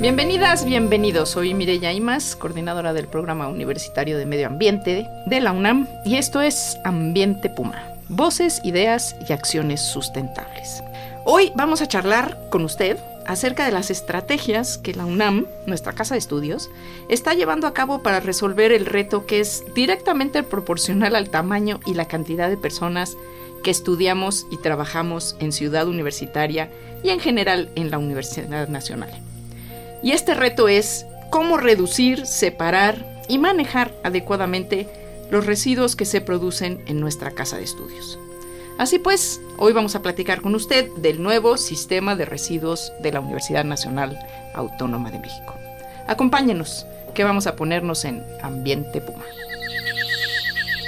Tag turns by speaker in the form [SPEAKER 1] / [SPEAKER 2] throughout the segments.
[SPEAKER 1] Bienvenidas, bienvenidos. Soy Mireya Imas, coordinadora del Programa Universitario de Medio Ambiente de la UNAM, y esto es Ambiente Puma. Voces, ideas y acciones sustentables. Hoy vamos a charlar con usted acerca de las estrategias que la UNAM, nuestra casa de estudios, está llevando a cabo para resolver el reto que es directamente proporcional al tamaño y la cantidad de personas que estudiamos y trabajamos en Ciudad Universitaria y en general en la Universidad Nacional. Y este reto es cómo reducir, separar y manejar adecuadamente los residuos que se producen en nuestra casa de estudios. Así pues, hoy vamos a platicar con usted del nuevo sistema de residuos de la Universidad Nacional Autónoma de México. Acompáñenos, que vamos a ponernos en ambiente Puma.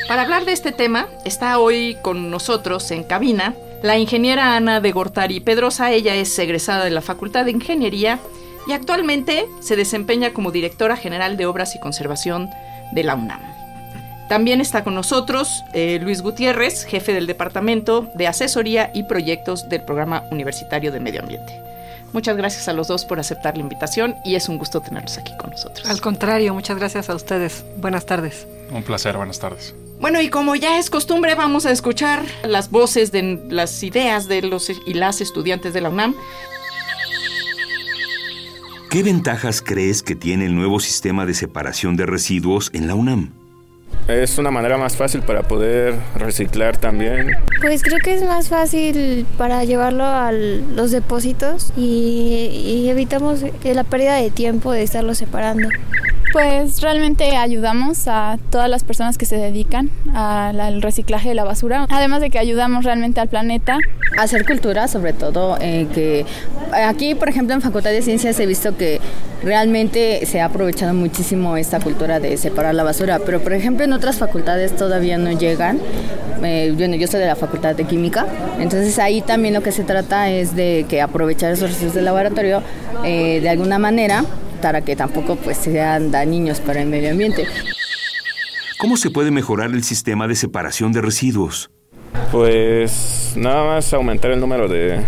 [SPEAKER 1] Para hablar de este tema, está hoy con nosotros en cabina la ingeniera Ana de Gortari Pedrosa. Ella es egresada de la Facultad de Ingeniería y actualmente se desempeña como directora general de Obras y Conservación de la UNAM. También está con nosotros eh, Luis Gutiérrez, jefe del Departamento de Asesoría y Proyectos del Programa Universitario de Medio Ambiente. Muchas gracias a los dos por aceptar la invitación y es un gusto tenerlos aquí con nosotros.
[SPEAKER 2] Al contrario, muchas gracias a ustedes. Buenas tardes.
[SPEAKER 3] Un placer, buenas tardes.
[SPEAKER 1] Bueno, y como ya es costumbre, vamos a escuchar las voces de las ideas de los y las estudiantes de la UNAM.
[SPEAKER 4] ¿Qué ventajas crees que tiene el nuevo sistema de separación de residuos en la UNAM?
[SPEAKER 3] Es una manera más fácil para poder reciclar también.
[SPEAKER 5] Pues creo que es más fácil para llevarlo a los depósitos y, y evitamos la pérdida de tiempo de estarlo separando.
[SPEAKER 6] Pues realmente ayudamos a todas las personas que se dedican al reciclaje de la basura, además de que ayudamos realmente al planeta.
[SPEAKER 7] Hacer cultura, sobre todo, eh, que aquí, por ejemplo, en Facultad de Ciencias he visto que realmente se ha aprovechado muchísimo esta cultura de separar la basura, pero por ejemplo en otras facultades todavía no llegan. Eh, bueno, yo soy de la Facultad de Química, entonces ahí también lo que se trata es de que aprovechar esos residuos del laboratorio eh, de alguna manera para que tampoco pues sean dañinos para el medio ambiente.
[SPEAKER 4] ¿Cómo se puede mejorar el sistema de separación de residuos?
[SPEAKER 3] Pues nada más aumentar el número de,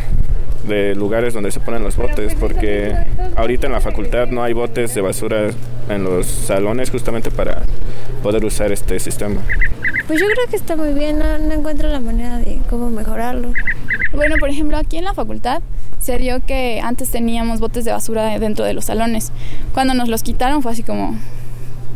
[SPEAKER 3] de lugares donde se ponen los botes, porque ahorita en la facultad no hay botes de basura en los salones justamente para poder usar este sistema.
[SPEAKER 5] Pues yo creo que está muy bien, no, no encuentro la manera de cómo mejorarlo.
[SPEAKER 6] Bueno, por ejemplo, aquí en la facultad se dio que antes teníamos botes de basura dentro de los salones. Cuando nos los quitaron fue así como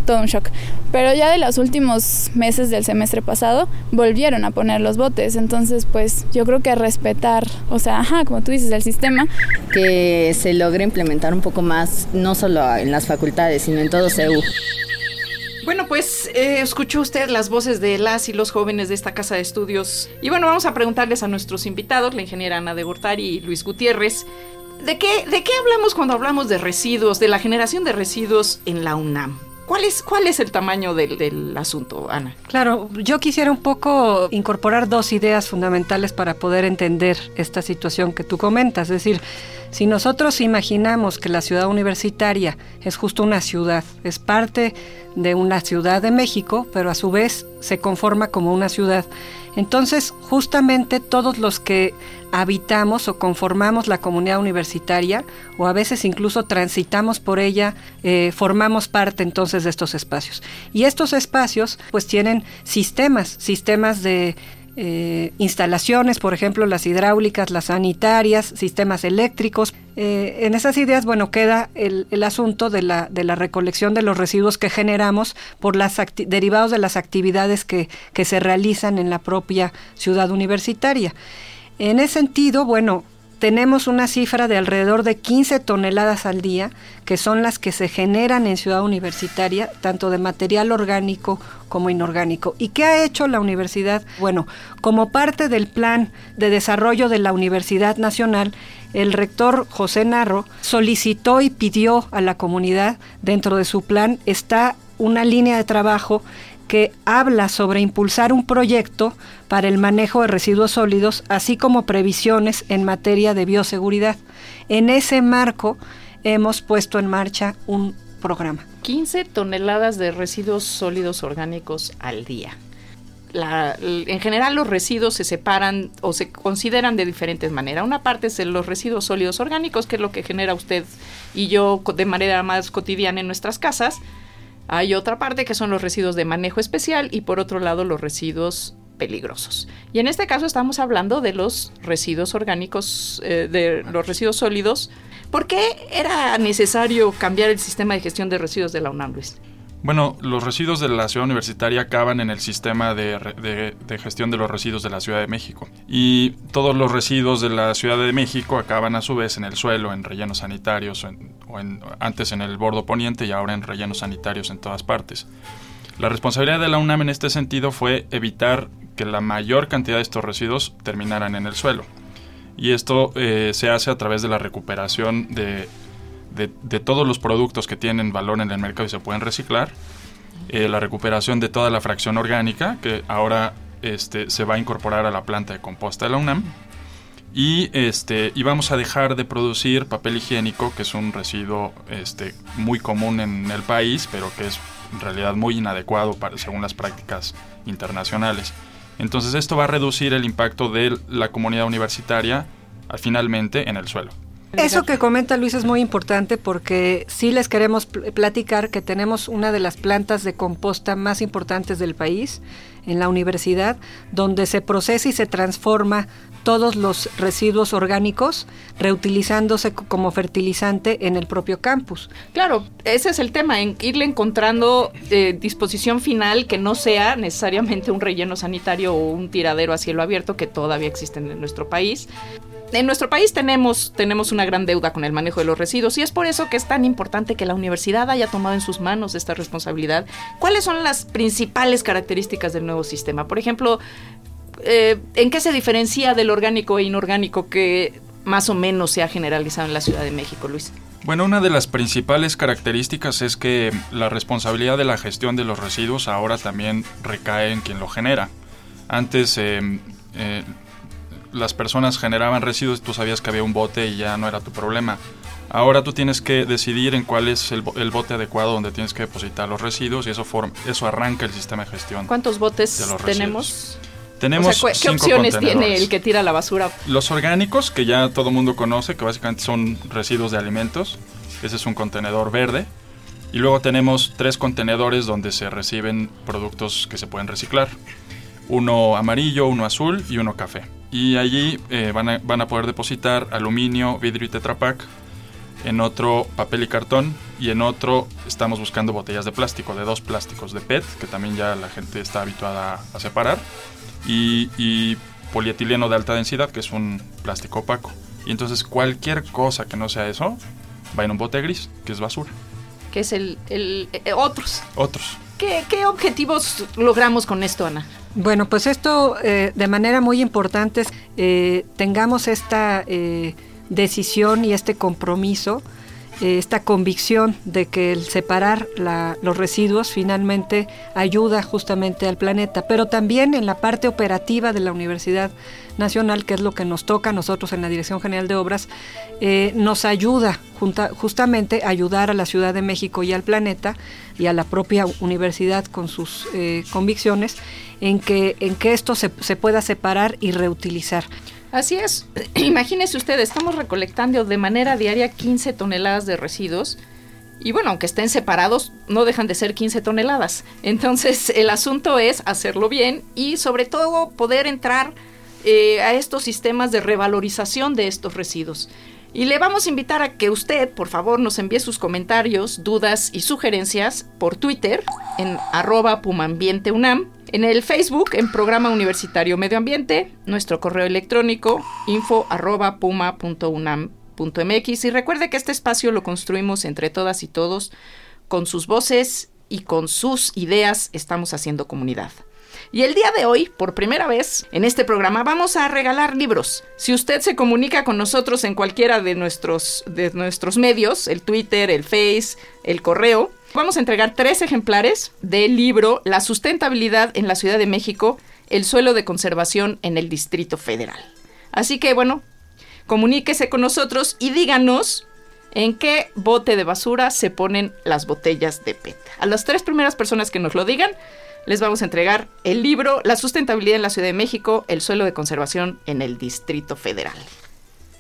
[SPEAKER 6] todo un shock. Pero ya de los últimos meses del semestre pasado volvieron a poner los botes. Entonces, pues yo creo que respetar, o sea, ajá, como tú dices, el sistema.
[SPEAKER 7] Que se logre implementar un poco más, no solo en las facultades, sino en todo CEU.
[SPEAKER 1] Bueno, pues eh, escuchó usted las voces de las y los jóvenes de esta casa de estudios. Y bueno, vamos a preguntarles a nuestros invitados, la ingeniera Ana de Gortari y Luis Gutiérrez, ¿de qué, ¿de qué hablamos cuando hablamos de residuos, de la generación de residuos en la UNAM? ¿Cuál es, ¿Cuál es el tamaño del, del, asunto, Ana?
[SPEAKER 2] Claro, yo quisiera un poco incorporar dos ideas fundamentales para poder entender esta situación que tú comentas. Es decir, si nosotros imaginamos que la ciudad universitaria es justo una ciudad, es parte de una ciudad de México, pero a su vez se conforma como una ciudad, entonces justamente todos los que habitamos o conformamos la comunidad universitaria o a veces incluso transitamos por ella, eh, formamos parte entonces de estos espacios. Y estos espacios pues tienen sistemas, sistemas de eh, instalaciones, por ejemplo, las hidráulicas, las sanitarias, sistemas eléctricos. Eh, en esas ideas, bueno, queda el, asunto de la, recolección de los residuos que generamos por derivados de las actividades que, que se realizan en la propia ciudad universitaria. En ese sentido, bueno, tenemos una cifra de alrededor de 15 toneladas al día, que son las que se generan en Ciudad Universitaria, tanto de material orgánico como inorgánico. ¿Y qué ha hecho la universidad? Bueno, como parte del plan de desarrollo de la Universidad Nacional, el rector José Narro solicitó y pidió a la comunidad, dentro de su plan está una línea de trabajo que habla sobre impulsar un proyecto para el manejo de residuos sólidos, así como previsiones en materia de bioseguridad. En ese marco hemos puesto en marcha un programa.
[SPEAKER 1] 15 toneladas de residuos sólidos orgánicos al día. En general los residuos se separan o se consideran de diferentes maneras. Una parte es los residuos sólidos orgánicos, que es lo que genera usted y yo de manera más cotidiana en nuestras casas. Hay otra parte que son los residuos de manejo especial y por otro lado los residuos peligrosos. Y en este caso estamos hablando de los residuos orgánicos, eh, de los residuos sólidos. ¿Por qué era necesario cambiar el sistema de gestión de residuos de la UNAM?
[SPEAKER 8] Bueno, los residuos de la ciudad universitaria acaban en el sistema de, gestión de los residuos de la Ciudad de México. Y todos los residuos de la Ciudad de México acaban a su vez en el suelo, en rellenos sanitarios, o, antes en el bordo poniente y ahora en rellenos sanitarios en todas partes. La responsabilidad de la UNAM en este sentido fue evitar que la mayor cantidad de estos residuos terminaran en el suelo. Y esto eh, se hace a través de la recuperación de todos los productos que tienen valor en el mercado y se pueden reciclar, eh, la recuperación de toda la fracción orgánica, que ahora este, se va a incorporar a la planta de composta de la UNAM, y, este, y vamos a dejar de producir papel higiénico, que es un residuo este, muy común en el país, pero que es en realidad muy inadecuado para, según las prácticas internacionales. Entonces esto va a reducir el impacto de la comunidad universitaria finalmente en el suelo.
[SPEAKER 2] Eso que comenta Luis es muy importante porque sí les queremos platicar que tenemos una de las plantas de composta más importantes del país en la universidad, donde se procesa y se transforma todos los residuos orgánicos reutilizándose como fertilizante en el propio campus.
[SPEAKER 1] Claro, ese es el tema, en irle encontrando eh, disposición final que no sea necesariamente un relleno sanitario o un tiradero a cielo abierto que todavía existen en nuestro país, en nuestro país tenemos, tenemos una gran deuda con el manejo de los residuos y es por eso que es tan importante que la universidad haya tomado en sus manos esta responsabilidad. ¿Cuáles son las principales características del nuevo sistema? Por ejemplo, eh, ¿en qué se diferencia del orgánico e inorgánico que más o menos se ha generalizado en la Ciudad de México, Luis?
[SPEAKER 8] Bueno, una de las principales características es que la responsabilidad de la gestión de los residuos ahora también recae en quien lo genera. Antes eh, eh, las personas generaban residuos, tú sabías que había un bote y ya no era tu problema. Ahora tú tienes que decidir en cuál es el, bote adecuado donde tienes que depositar los residuos y eso, eso arranca el sistema de gestión.
[SPEAKER 1] ¿Cuántos botes tenemos?
[SPEAKER 8] Tenemos
[SPEAKER 1] ¿Qué opciones tiene el que tira la basura?
[SPEAKER 8] Los orgánicos, que ya todo el mundo conoce, que básicamente son residuos de alimentos. Ese es un contenedor verde. Y luego tenemos tres contenedores donde se reciben productos que se pueden reciclar. Uno amarillo, uno azul y uno café y allí eh, van, a, van, a, poder depositar aluminio, vidrio y tetrapack. En otro papel y cartón y en otro estamos buscando botellas de plástico, de dos plásticos de PET, que también ya la gente está habituada a, separar, y, y, polietileno de alta densidad, que es un plástico opaco. Y entonces cualquier cosa que no sea eso va en un bote gris, que es basura.
[SPEAKER 1] Que es el, el eh, otros.
[SPEAKER 8] Otros.
[SPEAKER 1] ¿Qué, ¿Qué objetivos logramos con esto, Ana?
[SPEAKER 2] Bueno, pues esto eh, de manera muy importante eh, tengamos esta eh, decisión y este compromiso, esta convicción de que el separar los residuos finalmente ayuda justamente al planeta, pero también en la parte operativa de la Universidad Nacional, que es lo que nos toca a nosotros en la Dirección General de Obras, nos ayuda justamente a ayudar a la Ciudad de México y al planeta y a la propia universidad con sus convicciones en que, en esto se pueda separar y reutilizar.
[SPEAKER 1] Así es. Imagínese usted, estamos recolectando de manera diaria 15 toneladas de residuos. Y bueno, aunque estén separados, no dejan de ser 15 toneladas. Entonces, el asunto es hacerlo bien y sobre todo poder entrar eh, a estos sistemas de revalorización de estos residuos. Y le vamos a invitar a que usted, por favor, nos envíe sus comentarios, dudas y sugerencias por Twitter en arroba pumambienteunam, en el Facebook en Programa Universitario Medio Ambiente, nuestro correo electrónico info arroba puma.unam.mx y recuerde que este espacio lo construimos entre todas y todos con sus voces y con sus ideas estamos haciendo comunidad. Y el día de hoy, por primera vez en este programa, vamos a regalar libros. Si usted se comunica con nosotros en cualquiera de nuestros, de nuestros medios, el Twitter, el Face, el correo, vamos a entregar tres ejemplares del libro La sustentabilidad en la Ciudad de México, el suelo de conservación en el Distrito Federal. Así que bueno, comuníquese con nosotros y díganos en qué bote de basura se ponen las botellas de PET. A las tres primeras personas que nos lo digan, les vamos a entregar el libro La sustentabilidad en la Ciudad de México, el suelo de conservación en el Distrito Federal.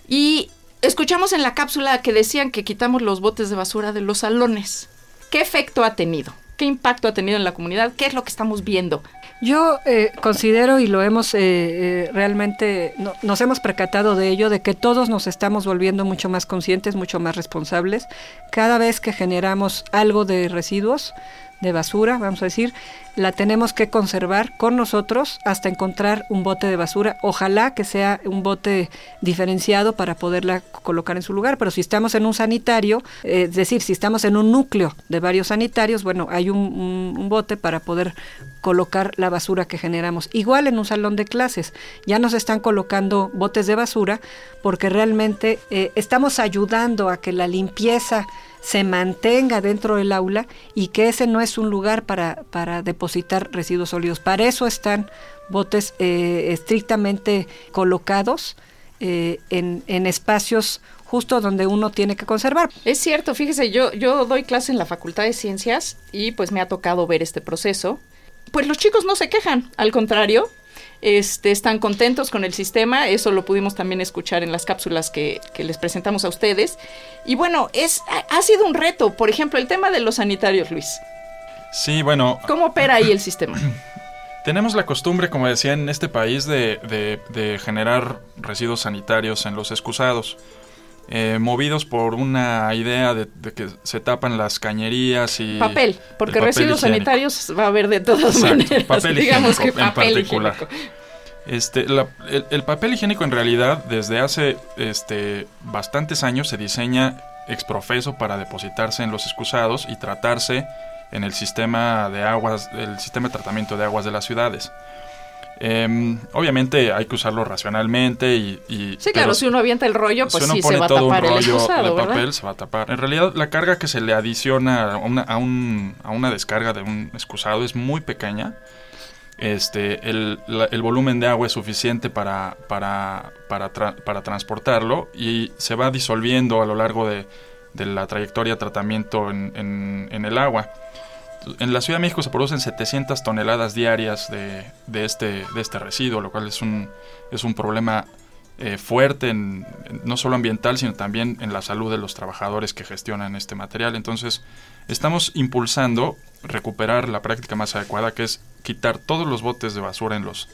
[SPEAKER 1] Y escuchamos en la cápsula que decían que quitamos los botes de basura de los salones. ¿Qué efecto ha tenido? ¿Qué impacto ha tenido en la comunidad? ¿Qué es lo que estamos viendo?
[SPEAKER 2] Yo eh, considero y lo hemos eh, eh, realmente, nos hemos percatado de ello, de que todos nos estamos volviendo mucho más conscientes, mucho más responsables. Cada vez que generamos algo de residuos, de basura, vamos a decir, la tenemos que conservar con nosotros hasta encontrar un bote de basura. Ojalá que sea un bote diferenciado para poderla colocar en su lugar, pero si estamos en un sanitario, es decir, si estamos en un núcleo de varios sanitarios, bueno, hay un, bote para poder colocar la basura que generamos. Igual en un salón de clases, ya nos están colocando botes de basura porque realmente eh, estamos ayudando a que la limpieza se mantenga dentro del aula y que ese no es un lugar para, para depositar residuos sólidos. Para eso están botes eh, estrictamente colocados eh, en, en espacios justo donde uno tiene que conservar.
[SPEAKER 1] Es cierto, fíjese, yo, yo doy clase en la Facultad de Ciencias y pues me ha tocado ver este proceso. Pues los chicos no se quejan, al contrario, este, están contentos con el sistema, eso lo pudimos también escuchar en las cápsulas que, les presentamos a ustedes. Y bueno, es, ha, sido un reto, por ejemplo, el tema de los sanitarios, Luis.
[SPEAKER 8] Sí, bueno.
[SPEAKER 1] ¿Cómo opera ahí el sistema?
[SPEAKER 8] Tenemos la costumbre, como decía, en este país de, generar residuos sanitarios en los excusados. Eh, movidos por una idea de, que se tapan las cañerías y...
[SPEAKER 1] Papel, porque residuos sanitarios va a haber de todas maneras.
[SPEAKER 8] Papel digamos que en particular. Este, el, papel higiénico en realidad desde hace este, bastantes años se diseña exprofeso para depositarse en los excusados y tratarse en el sistema de aguas, el sistema de tratamiento de aguas de las ciudades. Em, obviamente hay que usarlo racionalmente y...
[SPEAKER 1] sí, claro, si uno avienta el rollo, pues sí se va a tapar el excusado,
[SPEAKER 8] de papel, se va a tapar. En realidad, la carga que se le adiciona a una, a, un, a una descarga de un excusado es muy pequeña. Este, el, el volumen de agua es suficiente para, para, para, para, transportarlo y se va disolviendo a lo largo de, de la trayectoria de tratamiento en, en, en el agua en la Ciudad de México se producen 700 toneladas diarias de, de, este, de este residuo, lo cual es un, es un problema eh, fuerte, en, no solo ambiental, sino también en la salud de los trabajadores que gestionan este material. Entonces, estamos impulsando recuperar la práctica más adecuada, que es quitar todos los botes de basura en los,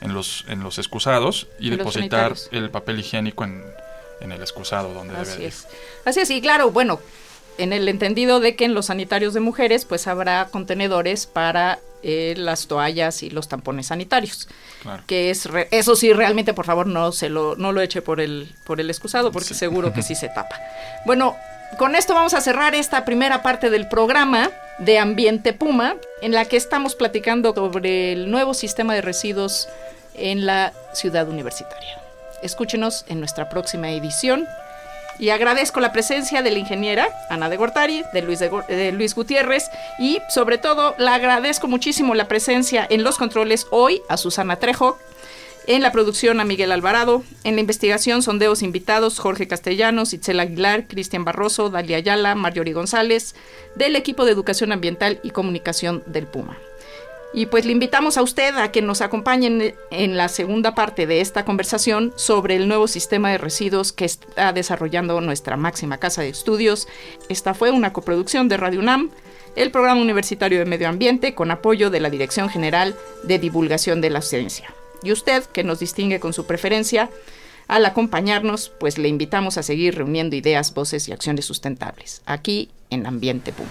[SPEAKER 8] en los, en los excusados y depositar el papel higiénico en, en el excusado donde
[SPEAKER 1] Así
[SPEAKER 8] debe
[SPEAKER 1] es. Así es, y claro, bueno, en el entendido de que en los sanitarios de mujeres pues habrá contenedores para eh, las toallas y los tampones sanitarios. Que es eso sí realmente por favor no se lo no lo eche por el por el excusado porque seguro que sí se tapa. Bueno, con esto vamos a cerrar esta primera parte del programa de Ambiente Puma en la que estamos platicando sobre el nuevo sistema de residuos en la ciudad universitaria. Escúchenos en nuestra próxima edición y agradezco la presencia de la ingeniera Ana de Gortari, de Luis, de, Luis Gutiérrez y sobre todo le agradezco muchísimo la presencia en los controles hoy a Susana Trejo, en la producción a Miguel Alvarado, en la investigación sondeos invitados Jorge Castellanos, Itzel Aguilar, Cristian Barroso, Dalia Ayala, Marjorie González, del equipo de Educación Ambiental y Comunicación del Puma. Y pues le invitamos a usted a que nos acompañe en la segunda parte de esta conversación sobre el nuevo sistema de residuos que está desarrollando nuestra máxima casa de estudios. Esta fue una coproducción de Radio UNAM, el Programa Universitario de Medio Ambiente, con apoyo de la Dirección General de Divulgación de la Ciencia. Y usted, que nos distingue con su preferencia, Al acompañarnos, pues le invitamos a seguir reuniendo ideas, voces y acciones sustentables, aquí en Ambiente Puma.